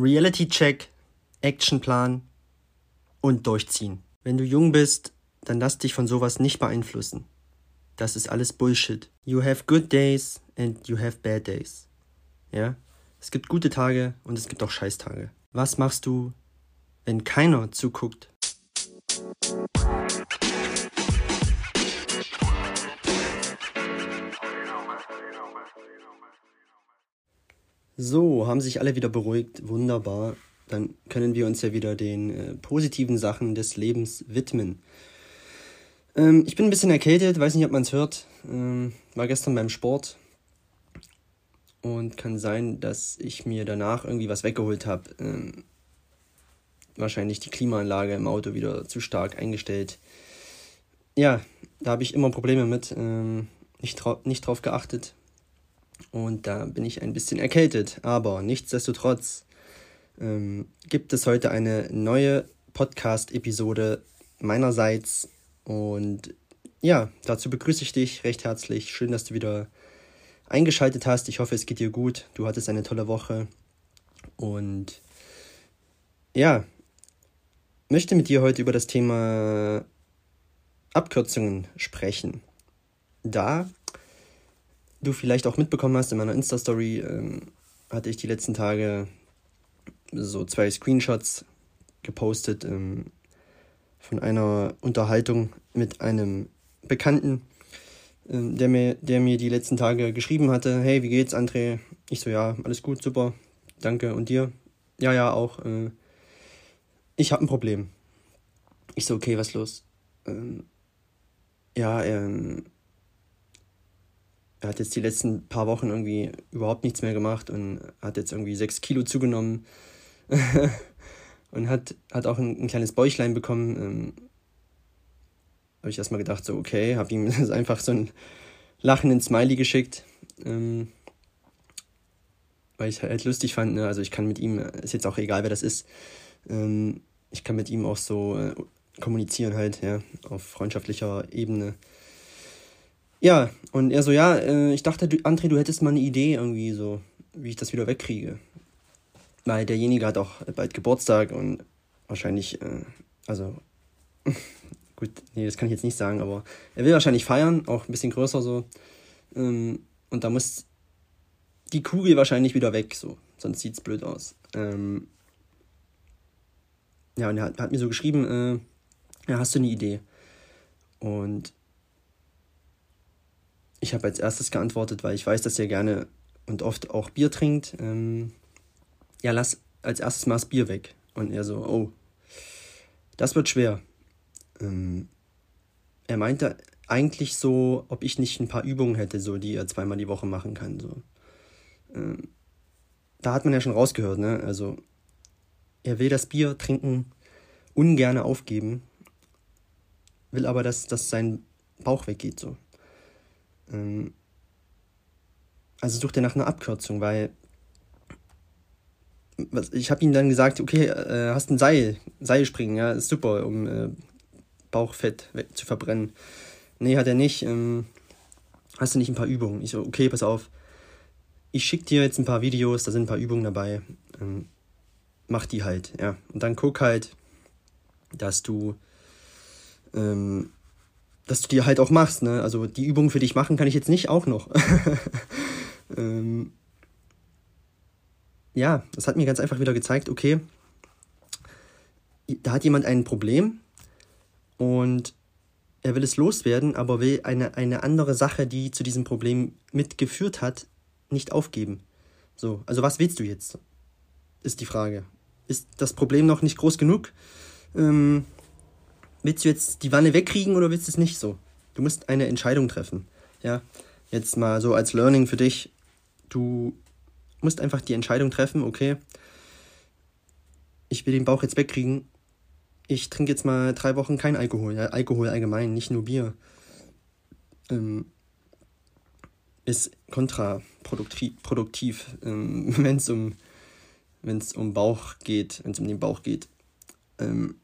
Reality-Check, Actionplan und durchziehen. Wenn du jung bist, dann lass dich von sowas nicht beeinflussen. Das ist alles Bullshit. You have good days and you have bad days. Ja? Es gibt gute Tage und es gibt auch Scheißtage. Was machst du, wenn keiner zuguckt? So, haben sich alle wieder beruhigt. Wunderbar. Dann können wir uns ja wieder den äh, positiven Sachen des Lebens widmen. Ähm, ich bin ein bisschen erkältet, weiß nicht, ob man es hört. Ähm, war gestern beim Sport. Und kann sein, dass ich mir danach irgendwie was weggeholt habe. Ähm, wahrscheinlich die Klimaanlage im Auto wieder zu stark eingestellt. Ja, da habe ich immer Probleme mit. Ähm, nicht, nicht drauf geachtet. Und da bin ich ein bisschen erkältet. Aber nichtsdestotrotz ähm, gibt es heute eine neue Podcast-Episode meinerseits. Und ja, dazu begrüße ich dich recht herzlich. Schön, dass du wieder eingeschaltet hast. Ich hoffe, es geht dir gut. Du hattest eine tolle Woche. Und ja, möchte mit dir heute über das Thema Abkürzungen sprechen. Da du vielleicht auch mitbekommen hast, in meiner Insta-Story ähm, hatte ich die letzten Tage so zwei Screenshots gepostet ähm, von einer Unterhaltung mit einem Bekannten, ähm, der, mir, der mir die letzten Tage geschrieben hatte, hey, wie geht's, André? Ich so, ja, alles gut, super, danke. Und dir? Ja, ja, auch. Äh, ich habe ein Problem. Ich so, okay, was los? Ähm, ja, ähm, er hat jetzt die letzten paar Wochen irgendwie überhaupt nichts mehr gemacht und hat jetzt irgendwie sechs Kilo zugenommen und hat, hat auch ein, ein kleines Bäuchlein bekommen. Ähm, habe ich erstmal gedacht, so, okay, habe ihm einfach so ein lachenden Smiley geschickt, ähm, weil ich halt lustig fand. Ne? Also ich kann mit ihm, ist jetzt auch egal, wer das ist, ähm, ich kann mit ihm auch so äh, kommunizieren halt, ja, auf freundschaftlicher Ebene. Ja, und er so, ja, äh, ich dachte, André, du hättest mal eine Idee irgendwie so, wie ich das wieder wegkriege. Weil derjenige hat auch bald Geburtstag und wahrscheinlich, äh, also, gut, nee, das kann ich jetzt nicht sagen, aber er will wahrscheinlich feiern, auch ein bisschen größer so. Ähm, und da muss die Kugel wahrscheinlich wieder weg, so, sonst sieht's blöd aus. Ähm, ja, und er hat, hat mir so geschrieben, äh, ja, hast du eine Idee? Und ich habe als erstes geantwortet, weil ich weiß, dass er gerne und oft auch Bier trinkt. Ähm, ja, lass als erstes mal das Bier weg. Und er so, oh, das wird schwer. Ähm, er meinte eigentlich so, ob ich nicht ein paar Übungen hätte, so die er zweimal die Woche machen kann. So. Ähm, da hat man ja schon rausgehört, ne? Also er will das Bier trinken ungern aufgeben, will aber, dass, dass sein Bauch weggeht. So. Ähm, also sucht er nach einer Abkürzung, weil was, ich habe ihm dann gesagt, okay, äh, hast ein Seil, Seilspringen, ja, ist super, um äh, Bauchfett zu verbrennen. Nee, hat er nicht. Ähm, hast du nicht ein paar Übungen? Ich so, okay, pass auf. Ich schicke dir jetzt ein paar Videos, da sind ein paar Übungen dabei. Ähm, mach die halt, ja. Und dann guck halt, dass du ähm, dass du die halt auch machst. Ne? Also die Übungen für dich machen kann ich jetzt nicht auch noch. ähm, ja, das hat mir ganz einfach wieder gezeigt, okay, da hat jemand ein Problem und er will es loswerden, aber will eine, eine andere Sache, die zu diesem Problem mitgeführt hat, nicht aufgeben. So, also was willst du jetzt? Ist die Frage. Ist das Problem noch nicht groß genug? Ähm, willst du jetzt die Wanne wegkriegen oder willst du es nicht so? Du musst eine Entscheidung treffen. Ja, jetzt mal so als Learning für dich. Du musst einfach die Entscheidung treffen, okay, ich will den Bauch jetzt wegkriegen. Ich trinke jetzt mal drei Wochen kein Alkohol. Ja, Alkohol allgemein, nicht nur Bier. Ähm, ist kontraproduktiv, ähm, wenn es um, um Bauch geht, wenn es um den Bauch geht. Ähm,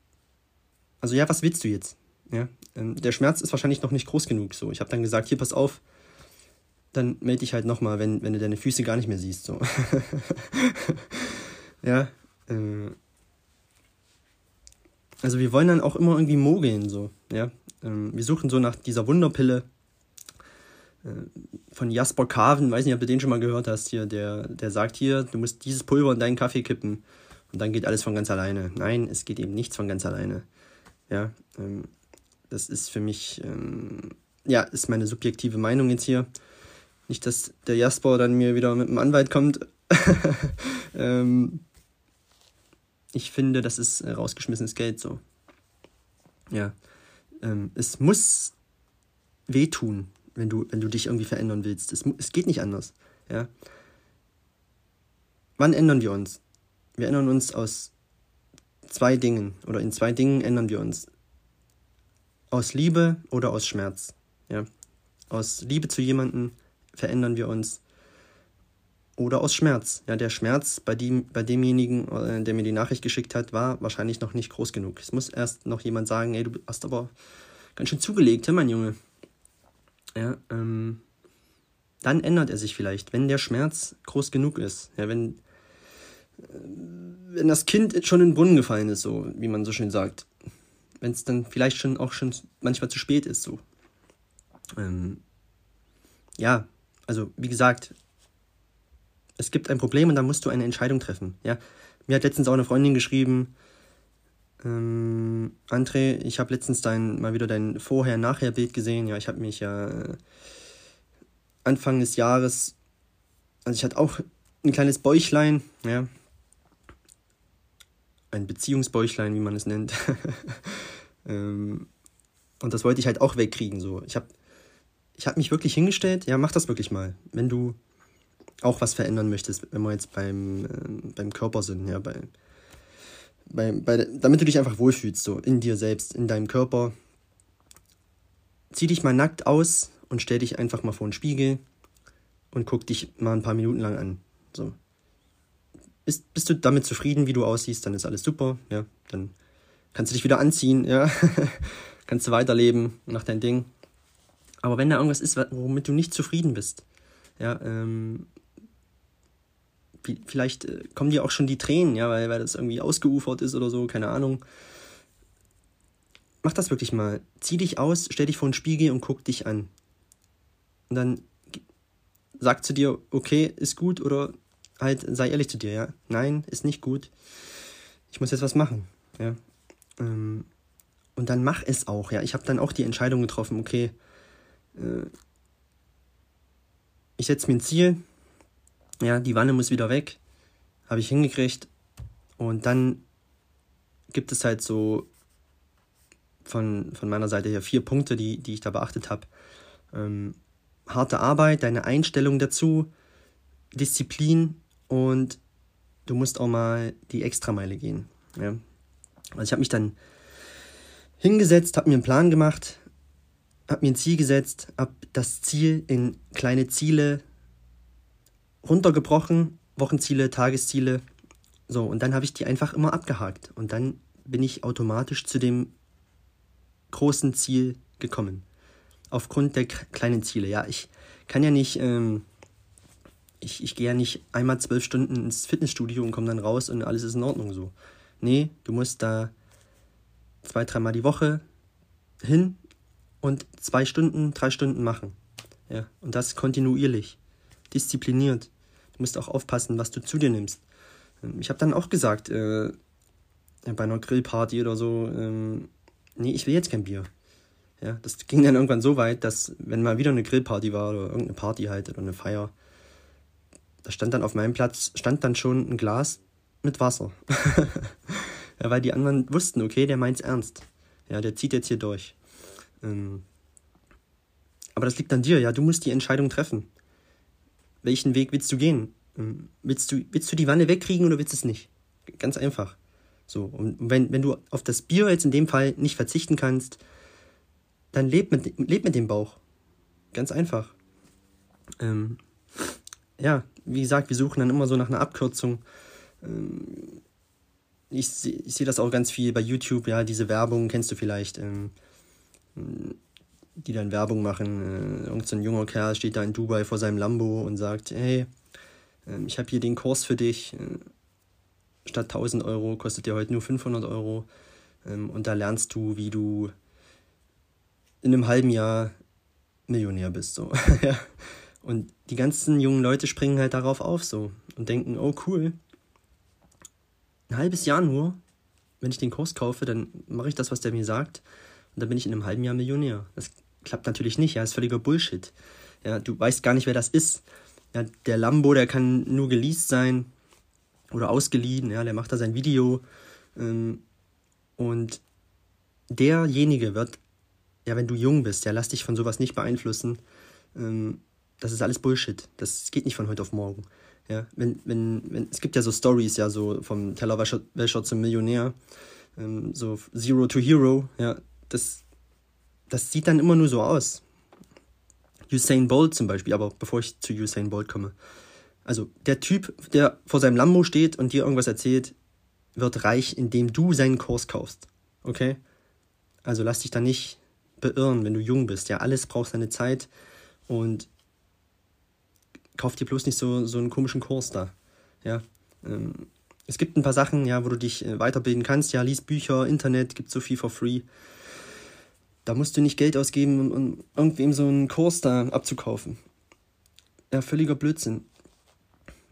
also ja, was willst du jetzt? Ja, ähm, der Schmerz ist wahrscheinlich noch nicht groß genug. So, ich habe dann gesagt, hier pass auf, dann melde dich halt nochmal, wenn, wenn du deine Füße gar nicht mehr siehst. So. ja, Äh, also wir wollen dann auch immer irgendwie mogeln, so, ja. Ähm, wir suchen so nach dieser Wunderpille äh, von Jasper Kaven, weiß nicht, ob du den schon mal gehört hast hier, der, der sagt hier, du musst dieses Pulver in deinen Kaffee kippen und dann geht alles von ganz alleine. Nein, es geht eben nichts von ganz alleine. Ja, ähm, das ist für mich, ähm, ja, ist meine subjektive Meinung jetzt hier. Nicht, dass der Jasper dann mir wieder mit dem Anwalt kommt. ähm, ich finde, das ist rausgeschmissenes Geld so. Ja. Ähm, es muss wehtun, wenn du, wenn du dich irgendwie verändern willst. Es, es geht nicht anders. Ja. Wann ändern wir uns? Wir ändern uns aus zwei Dingen oder in zwei Dingen ändern wir uns. Aus Liebe oder aus Schmerz. Ja. Aus Liebe zu jemandem verändern wir uns. Oder aus Schmerz. Ja, der Schmerz bei, dem, bei demjenigen, äh, der mir die Nachricht geschickt hat, war wahrscheinlich noch nicht groß genug. Es muss erst noch jemand sagen, ey, du hast aber ganz schön zugelegt, mein Junge. Ja, ähm, dann ändert er sich vielleicht, wenn der Schmerz groß genug ist. Ja, wenn, wenn das Kind schon in den Brunnen gefallen ist, so wie man so schön sagt. Wenn es dann vielleicht schon auch schon manchmal zu spät ist, so. Ähm, ja, also wie gesagt, es gibt ein Problem und da musst du eine Entscheidung treffen. Ja, mir hat letztens auch eine Freundin geschrieben, ähm, André, ich habe letztens dein mal wieder dein Vorher-Nachher-Bild gesehen. Ja, ich habe mich ja äh, Anfang des Jahres, also ich hatte auch ein kleines Bäuchlein, ja, ein Beziehungsbäuchlein, wie man es nennt. ähm, und das wollte ich halt auch wegkriegen. So, ich habe ich habe mich wirklich hingestellt, ja, mach das wirklich mal. Wenn du auch was verändern möchtest, wenn wir jetzt beim, äh, beim Körper sind, ja, bei, bei, bei, damit du dich einfach wohlfühlst, so in dir selbst, in deinem Körper. Zieh dich mal nackt aus und stell dich einfach mal vor den Spiegel und guck dich mal ein paar Minuten lang an. So. Bist, bist du damit zufrieden, wie du aussiehst, dann ist alles super, ja. Dann kannst du dich wieder anziehen, ja. kannst du weiterleben, mach dein Ding. Aber wenn da irgendwas ist, womit du nicht zufrieden bist, ja, ähm, vielleicht äh, kommen dir auch schon die Tränen, ja, weil, weil das irgendwie ausgeufert ist oder so, keine Ahnung. Mach das wirklich mal. Zieh dich aus, stell dich vor den Spiegel und guck dich an. Und dann sag zu dir, okay, ist gut oder halt sei ehrlich zu dir, ja. Nein, ist nicht gut. Ich muss jetzt was machen, ja. Ähm, und dann mach es auch, ja. Ich habe dann auch die Entscheidung getroffen, okay, äh, ich setze mir ein Ziel, ja, die Wanne muss wieder weg, habe ich hingekriegt und dann gibt es halt so von, von meiner Seite her vier Punkte, die, die ich da beachtet habe. Ähm, harte Arbeit, deine Einstellung dazu, Disziplin und du musst auch mal die Extrameile gehen. Ja? Also ich habe mich dann hingesetzt, habe mir einen Plan gemacht, habe mir ein Ziel gesetzt, habe das Ziel in kleine Ziele runtergebrochen, Wochenziele, Tagesziele. So, und dann habe ich die einfach immer abgehakt. Und dann bin ich automatisch zu dem großen Ziel gekommen. Aufgrund der kleinen Ziele. Ja, ich kann ja nicht, ähm, ich, ich gehe ja nicht einmal zwölf Stunden ins Fitnessstudio und komme dann raus und alles ist in Ordnung so. Nee, du musst da zwei, dreimal die Woche hin und zwei Stunden, drei Stunden machen. Ja, und das kontinuierlich, diszipliniert. Du musst auch aufpassen, was du zu dir nimmst. Ähm, ich habe dann auch gesagt, äh, bei einer Grillparty oder so, ähm, nee, ich will jetzt kein Bier. Ja, das ging dann irgendwann so weit, dass, wenn mal wieder eine Grillparty war oder irgendeine Party halt oder eine Feier, da stand dann auf meinem Platz, stand dann schon ein Glas mit Wasser. ja, weil die anderen wussten, okay, der meint's ernst. Ja, der zieht jetzt hier durch. Ähm, aber das liegt an dir, ja. Du musst die Entscheidung treffen. Welchen Weg willst du gehen? Ähm, willst du, willst du die Wanne wegkriegen oder willst du es nicht? Ganz einfach. So, und wenn, wenn du auf das Bier jetzt in dem Fall nicht verzichten kannst, dann leb mit, leb mit dem Bauch. Ganz einfach. Ähm, ja, wie gesagt, wir suchen dann immer so nach einer Abkürzung. Ähm, ich, ich sehe das auch ganz viel bei YouTube, ja, diese Werbung kennst du vielleicht. Ähm, die dann Werbung machen. Äh, irgend so ein junger Kerl steht da in Dubai vor seinem Lambo und sagt, hey, äh, ich habe hier den Kurs für dich. Äh, statt 1000 Euro kostet dir heute nur 500 Euro. Ähm, und da lernst du, wie du in einem halben Jahr Millionär bist. So. Und die ganzen jungen Leute springen halt darauf auf so und denken, oh cool, ein halbes Jahr nur, wenn ich den Kurs kaufe, dann mache ich das, was der mir sagt und dann bin ich in einem halben Jahr Millionär. Das klappt natürlich nicht, ja, ist völliger Bullshit. Ja, du weißt gar nicht, wer das ist. Ja, der Lambo, der kann nur geleast sein oder ausgeliehen, ja, der macht da sein Video ähm, und derjenige wird, ja, wenn du jung bist, ja, lass dich von sowas nicht beeinflussen. Ähm, das ist alles Bullshit. Das geht nicht von heute auf morgen. Ja, wenn, wenn, wenn, es gibt ja so Stories, ja, so vom Tellerwäscher zum Millionär, ähm, so Zero to Hero, ja, das, das sieht dann immer nur so aus. Usain Bolt zum Beispiel, aber bevor ich zu Usain Bolt komme. Also der Typ, der vor seinem Lambo steht und dir irgendwas erzählt, wird reich, indem du seinen Kurs kaufst. Okay? Also lass dich da nicht beirren, wenn du jung bist. Ja, alles braucht seine Zeit und kauf dir bloß nicht so, so einen komischen Kurs da. Ja. Ähm, es gibt ein paar Sachen, ja, wo du dich äh, weiterbilden kannst. Ja, lies Bücher, Internet, gibt so viel for free. Da musst du nicht Geld ausgeben, um, um irgendwem so einen Kurs da abzukaufen. Ja, völliger Blödsinn.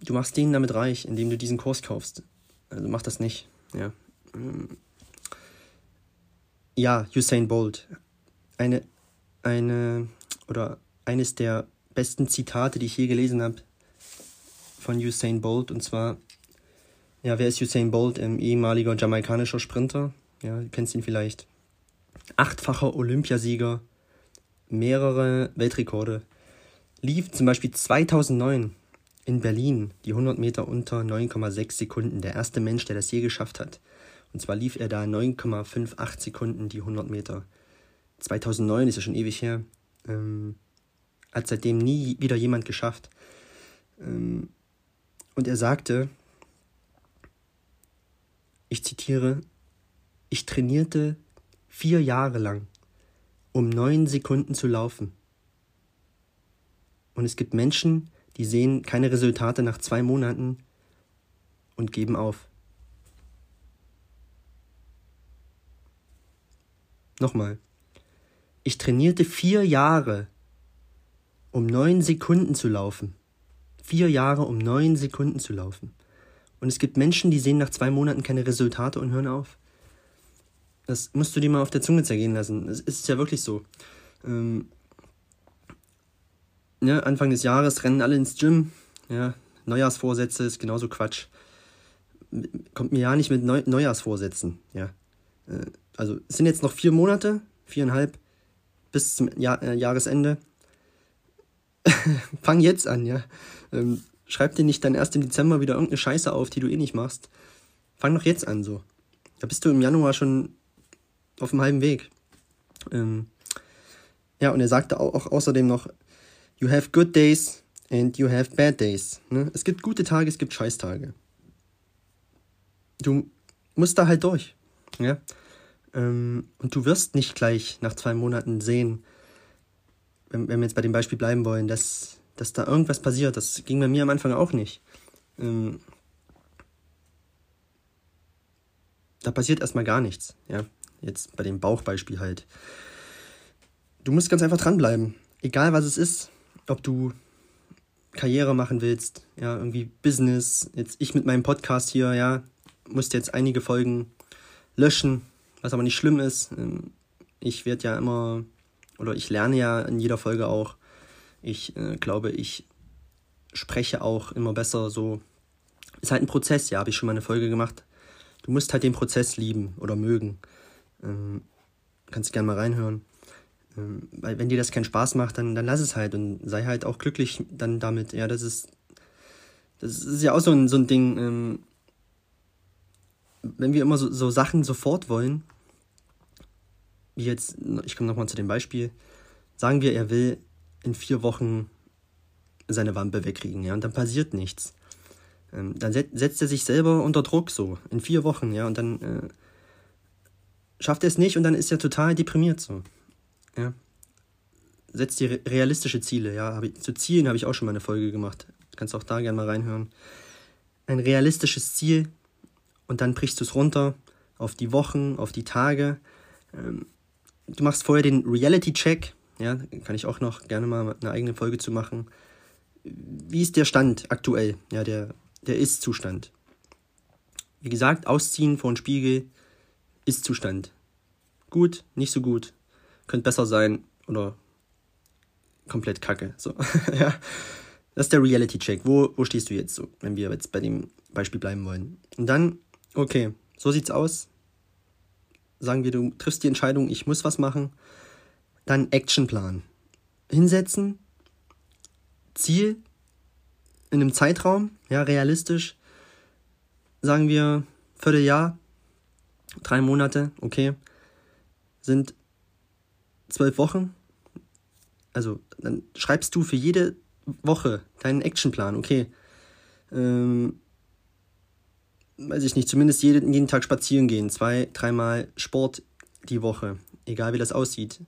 Du machst den damit reich, indem du diesen Kurs kaufst. Also mach das nicht. Ja. Ähm, ja, Usain Bolt. Eine, eine, oder eines der besten Zitate, die ich je gelesen habe von Usain Bolt. Und zwar, ja, wer ist Usain Bolt? Ein ehemaliger jamaikanischer Sprinter. Ja, du kennst ihn vielleicht. Achtfacher Olympiasieger, mehrere Weltrekorde. Lief zum Beispiel 2009 in Berlin die 100 Meter unter 9,6 Sekunden. Der erste Mensch, der das je geschafft hat. Und zwar lief er da 9,58 Sekunden die 100 Meter. 2009 ist ja schon ewig her. Ähm, hat seitdem nie wieder jemand geschafft. Ähm, und er sagte, ich zitiere, ich trainierte vier Jahre lang, um neun Sekunden zu laufen. Und es gibt Menschen, die sehen keine Resultate nach zwei Monaten und geben auf. Nochmal. Ich trainierte vier Jahre um neun Sekunden zu laufen. Vier Jahre, um neun Sekunden zu laufen. Und es gibt Menschen, die sehen nach zwei Monaten keine Resultate und hören auf. Das musst du dir mal auf der Zunge zergehen lassen. Es ist ja wirklich so. Ähm, ja, Anfang des Jahres rennen alle ins Gym. Ja, Neujahrsvorsätze ist genauso Quatsch. Kommt mir ja nicht mit Neu Neujahrsvorsätzen. Ja. Äh, also es sind jetzt noch vier Monate, viereinhalb, bis zum Jahr, äh, Jahresende. fang jetzt an, ja. Ähm, schreib dir nicht dann erst im Dezember wieder irgendeine Scheiße auf, die du eh nicht machst. Fang doch jetzt an, so. Da bist du im Januar schon auf dem halben Weg. Ähm, ja, und er sagte auch, auch außerdem noch, you have good days and you have bad days. Ne? Es gibt gute Tage, es gibt Scheißtage. Du musst da halt durch. Ja? Ähm, und du wirst nicht gleich nach zwei Monaten sehen, wenn, wenn wir jetzt bei dem Beispiel bleiben wollen, dass, dass da irgendwas passiert. Das ging bei mir am Anfang auch nicht. Ähm, da passiert erstmal gar nichts. Ja, jetzt bei dem Bauchbeispiel halt. Du musst ganz einfach dranbleiben. Egal was es ist, ob du Karriere machen willst, ja, irgendwie Business, jetzt ich mit meinem Podcast hier, ja, musste jetzt einige Folgen löschen, was aber nicht schlimm ist. Ähm, ich werde ja immer oder ich lerne ja in jeder Folge auch. Ich äh, glaube, ich spreche auch immer besser so. Ist halt ein Prozess, ja, habe ich schon mal eine Folge gemacht. Du musst halt den Prozess lieben oder mögen. Ähm, kannst gerne mal reinhören. Ähm, weil wenn dir das keinen Spaß macht, dann, dann lass es halt und sei halt auch glücklich dann damit. Ja, das ist, das ist ja auch so ein, so ein Ding. Ähm, wenn wir immer so, so Sachen sofort wollen, wie jetzt, ich komme nochmal zu dem Beispiel, sagen wir, er will in vier Wochen seine Wampe wegkriegen, ja, und dann passiert nichts. Ähm, dann set, setzt er sich selber unter Druck so, in vier Wochen, ja, und dann äh, schafft er es nicht und dann ist er total deprimiert so, ja. Setzt dir realistische Ziele, ja, ich, zu Zielen habe ich auch schon mal eine Folge gemacht, kannst auch da gerne mal reinhören. Ein realistisches Ziel und dann brichst du es runter auf die Wochen, auf die Tage. Ähm, du machst vorher den Reality-Check, ja, kann ich auch noch gerne mal eine eigene Folge zu machen. Wie ist der Stand aktuell, ja, der, der Ist-Zustand? Wie gesagt, ausziehen vor den Spiegel, Ist-Zustand. Gut, nicht so gut, könnte besser sein oder komplett kacke. So, ja. Das ist der Reality-Check. Wo, wo stehst du jetzt so, wenn wir jetzt bei dem Beispiel bleiben wollen? Und dann, okay, so sieht's aus. Sagen wir, du triffst die Entscheidung, ich muss was machen. Dann Actionplan. Hinsetzen, Ziel in einem Zeitraum, ja, realistisch. Sagen wir Vierteljahr, drei Monate, okay, sind zwölf Wochen. Also dann schreibst du für jede Woche deinen Actionplan, okay. Ähm, weiß ich nicht, zumindest jeden, jeden Tag spazieren gehen, zwei, dreimal Sport die Woche, egal wie das aussieht.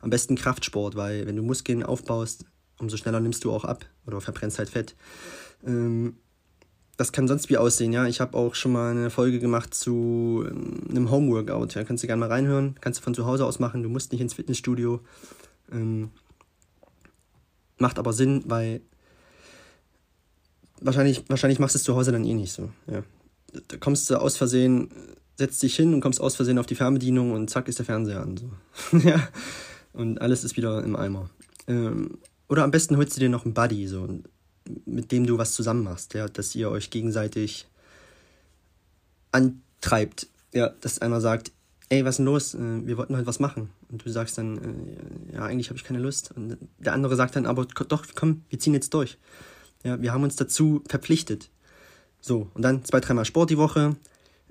Am besten Kraftsport, weil wenn du Muskeln aufbaust, umso schneller nimmst du auch ab oder verbrennst halt Fett. Ähm, das kann sonst wie aussehen, ja. Ich habe auch schon mal eine Folge gemacht zu ähm, einem Homeworkout. Ja, kannst du gerne mal reinhören. Kannst du von zu Hause aus machen. Du musst nicht ins Fitnessstudio. Ähm, macht aber Sinn, weil wahrscheinlich, wahrscheinlich machst du es zu Hause dann eh nicht so. Ja. Da kommst du aus Versehen, setzt dich hin und kommst aus Versehen auf die Fernbedienung und zack ist der Fernseher an. So. ja. Und alles ist wieder im Eimer. Ähm, oder am besten holst du dir noch einen Buddy, so, mit dem du was zusammen machst, ja, dass ihr euch gegenseitig antreibt. Ja, dass einer sagt, ey, was ist denn los? Äh, wir wollten heute was machen. Und du sagst dann, äh, ja, eigentlich habe ich keine Lust. Und der andere sagt dann, aber doch, komm, wir ziehen jetzt durch. Ja, wir haben uns dazu verpflichtet. So, und dann zwei, dreimal Sport die Woche.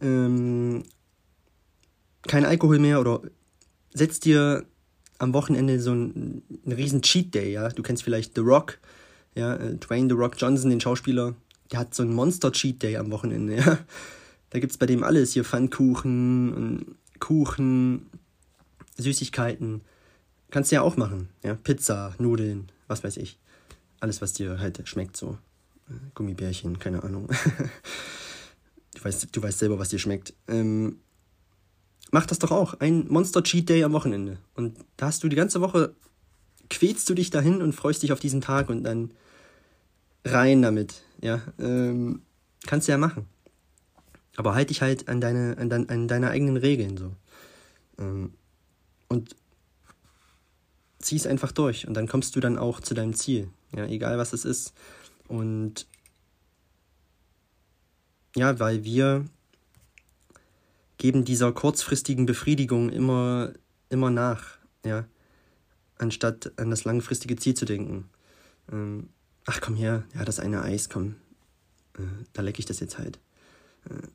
Ähm, kein Alkohol mehr oder setz dir am Wochenende so einen, einen riesen Cheat Day, ja. Du kennst vielleicht The Rock, ja, äh, Dwayne The Rock Johnson, den Schauspieler. Der hat so einen Monster Cheat Day am Wochenende, ja. Da gibt's bei dem alles, hier Pfannkuchen Kuchen, Süßigkeiten. Kannst du ja auch machen, ja. Pizza, Nudeln, was weiß ich. Alles, was dir halt schmeckt, so. Gummibärchen, keine Ahnung. du, weißt, du weißt selber, was dir schmeckt. Ähm, mach das doch auch. Ein Monster Cheat Day am Wochenende. Und da hast du die ganze Woche, quälst du dich dahin und freust dich auf diesen Tag und dann rein damit. Ja, ähm, kannst du ja machen. Aber halt dich halt an deine, an, dein, an deine eigenen Regeln so. Ähm, und zieh es einfach durch und dann kommst du dann auch zu deinem Ziel. Ja, egal was es ist. Und ja, weil wir geben dieser kurzfristigen Befriedigung immer, immer nach, ja, anstatt an das langfristige Ziel zu denken. Ähm, ach komm her, ja, das eine Eis, komm, äh, da lecke ich das jetzt halt. Äh,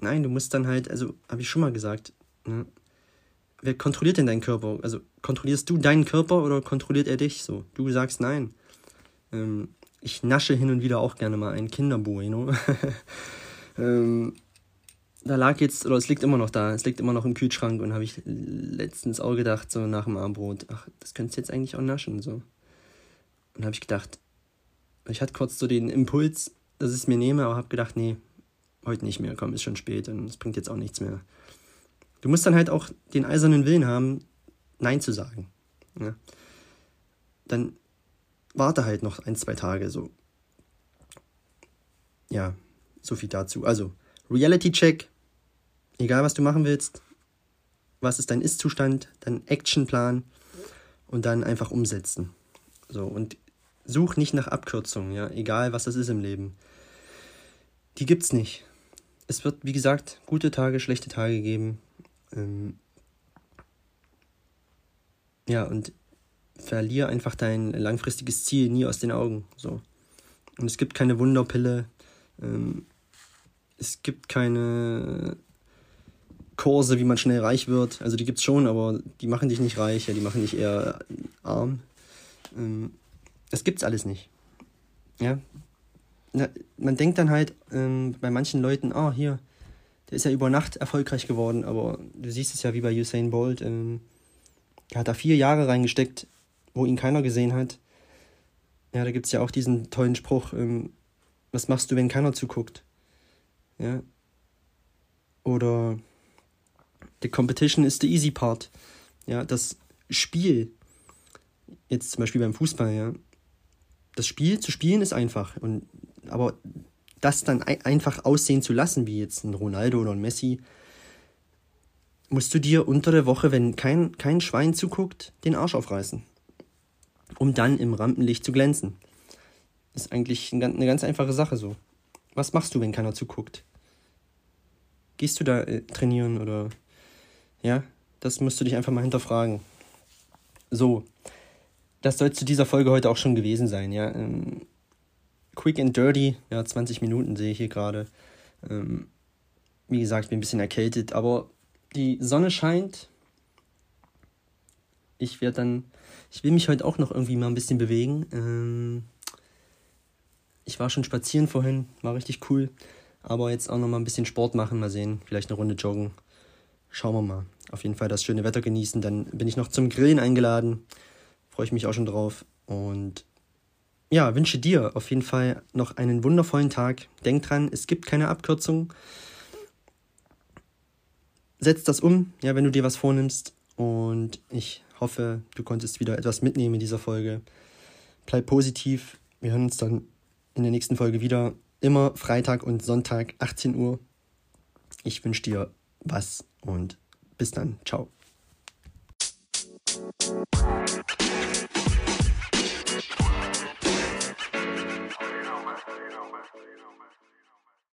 nein, du musst dann halt, also habe ich schon mal gesagt, ne, wer kontrolliert denn deinen Körper? Also kontrollierst du deinen Körper oder kontrolliert er dich so? Du sagst nein. Ähm, ich nasche hin und wieder auch gerne mal ein Kinderbueno. ähm, da lag jetzt, oder es liegt immer noch da, es liegt immer noch im Kühlschrank und habe ich letztens auch gedacht, so nach dem Abendbrot, ach, das könntest du jetzt eigentlich auch naschen, so. Und habe ich gedacht, ich hatte kurz so den Impuls, dass ich es mir nehme, aber habe gedacht, nee, heute nicht mehr, komm, ist schon spät und es bringt jetzt auch nichts mehr. Du musst dann halt auch den eisernen Willen haben, Nein zu sagen. Ja. Dann warte halt noch ein, zwei Tage so. Ja, so viel dazu. Also, Reality-Check, egal was du machen willst, was ist dein Ist-Zustand, dein Actionplan und dann einfach umsetzen. So, und such nicht nach Abkürzungen, ja, egal was das ist im Leben. Die gibt's nicht. Es wird, wie gesagt, gute Tage, schlechte Tage geben. Ähm ja, und verlier einfach dein langfristiges Ziel nie aus den Augen. So. Und es gibt keine Wunderpille. Ähm, es gibt keine Kurse, wie man schnell reich wird. Also die gibt es schon, aber die machen dich nicht reich, ja, die machen dich eher arm. Ähm, das gibt's alles nicht. Ja. Na, man denkt dann halt ähm, bei manchen Leuten, ah, hier, der ist ja über Nacht erfolgreich geworden, aber du siehst es ja wie bei Usain Bolt, ähm, der hat da vier Jahre reingesteckt, wo ihn keiner gesehen hat. Ja, da gibt es ja auch diesen tollen Spruch, ähm, was machst du, wenn keiner zuguckt? Ja. Oder the competition is the easy part. Ja, das Spiel, jetzt zum Beispiel beim Fußball, ja, das Spiel zu spielen ist einfach. Und, aber das dann einfach aussehen zu lassen, wie jetzt ein Ronaldo oder ein Messi, musst du dir unter der Woche, wenn kein, kein Schwein zuguckt, den Arsch aufreißen. Um dann im Rampenlicht zu glänzen. Ist eigentlich eine ganz einfache Sache so. Was machst du, wenn keiner zuguckt? Gehst du da äh, trainieren oder. Ja, das musst du dich einfach mal hinterfragen. So, das soll zu dieser Folge heute auch schon gewesen sein, ja. Ähm, quick and dirty, ja, 20 Minuten sehe ich hier gerade. Ähm, wie gesagt, bin ein bisschen erkältet, aber die Sonne scheint. Ich werde dann, ich will mich heute auch noch irgendwie mal ein bisschen bewegen. Ähm, ich war schon spazieren vorhin, war richtig cool. Aber jetzt auch noch mal ein bisschen Sport machen, mal sehen, vielleicht eine Runde joggen. Schauen wir mal. Auf jeden Fall das schöne Wetter genießen. Dann bin ich noch zum Grillen eingeladen. Freue ich mich auch schon drauf. Und ja, wünsche dir auf jeden Fall noch einen wundervollen Tag. Denk dran, es gibt keine Abkürzung. Setz das um, ja, wenn du dir was vornimmst. Und ich hoffe, du konntest wieder etwas mitnehmen in dieser Folge. Bleib positiv. Wir hören uns dann in der nächsten Folge wieder. Immer Freitag und Sonntag, 18 Uhr. Ich wünsche dir was und bis dann. Ciao.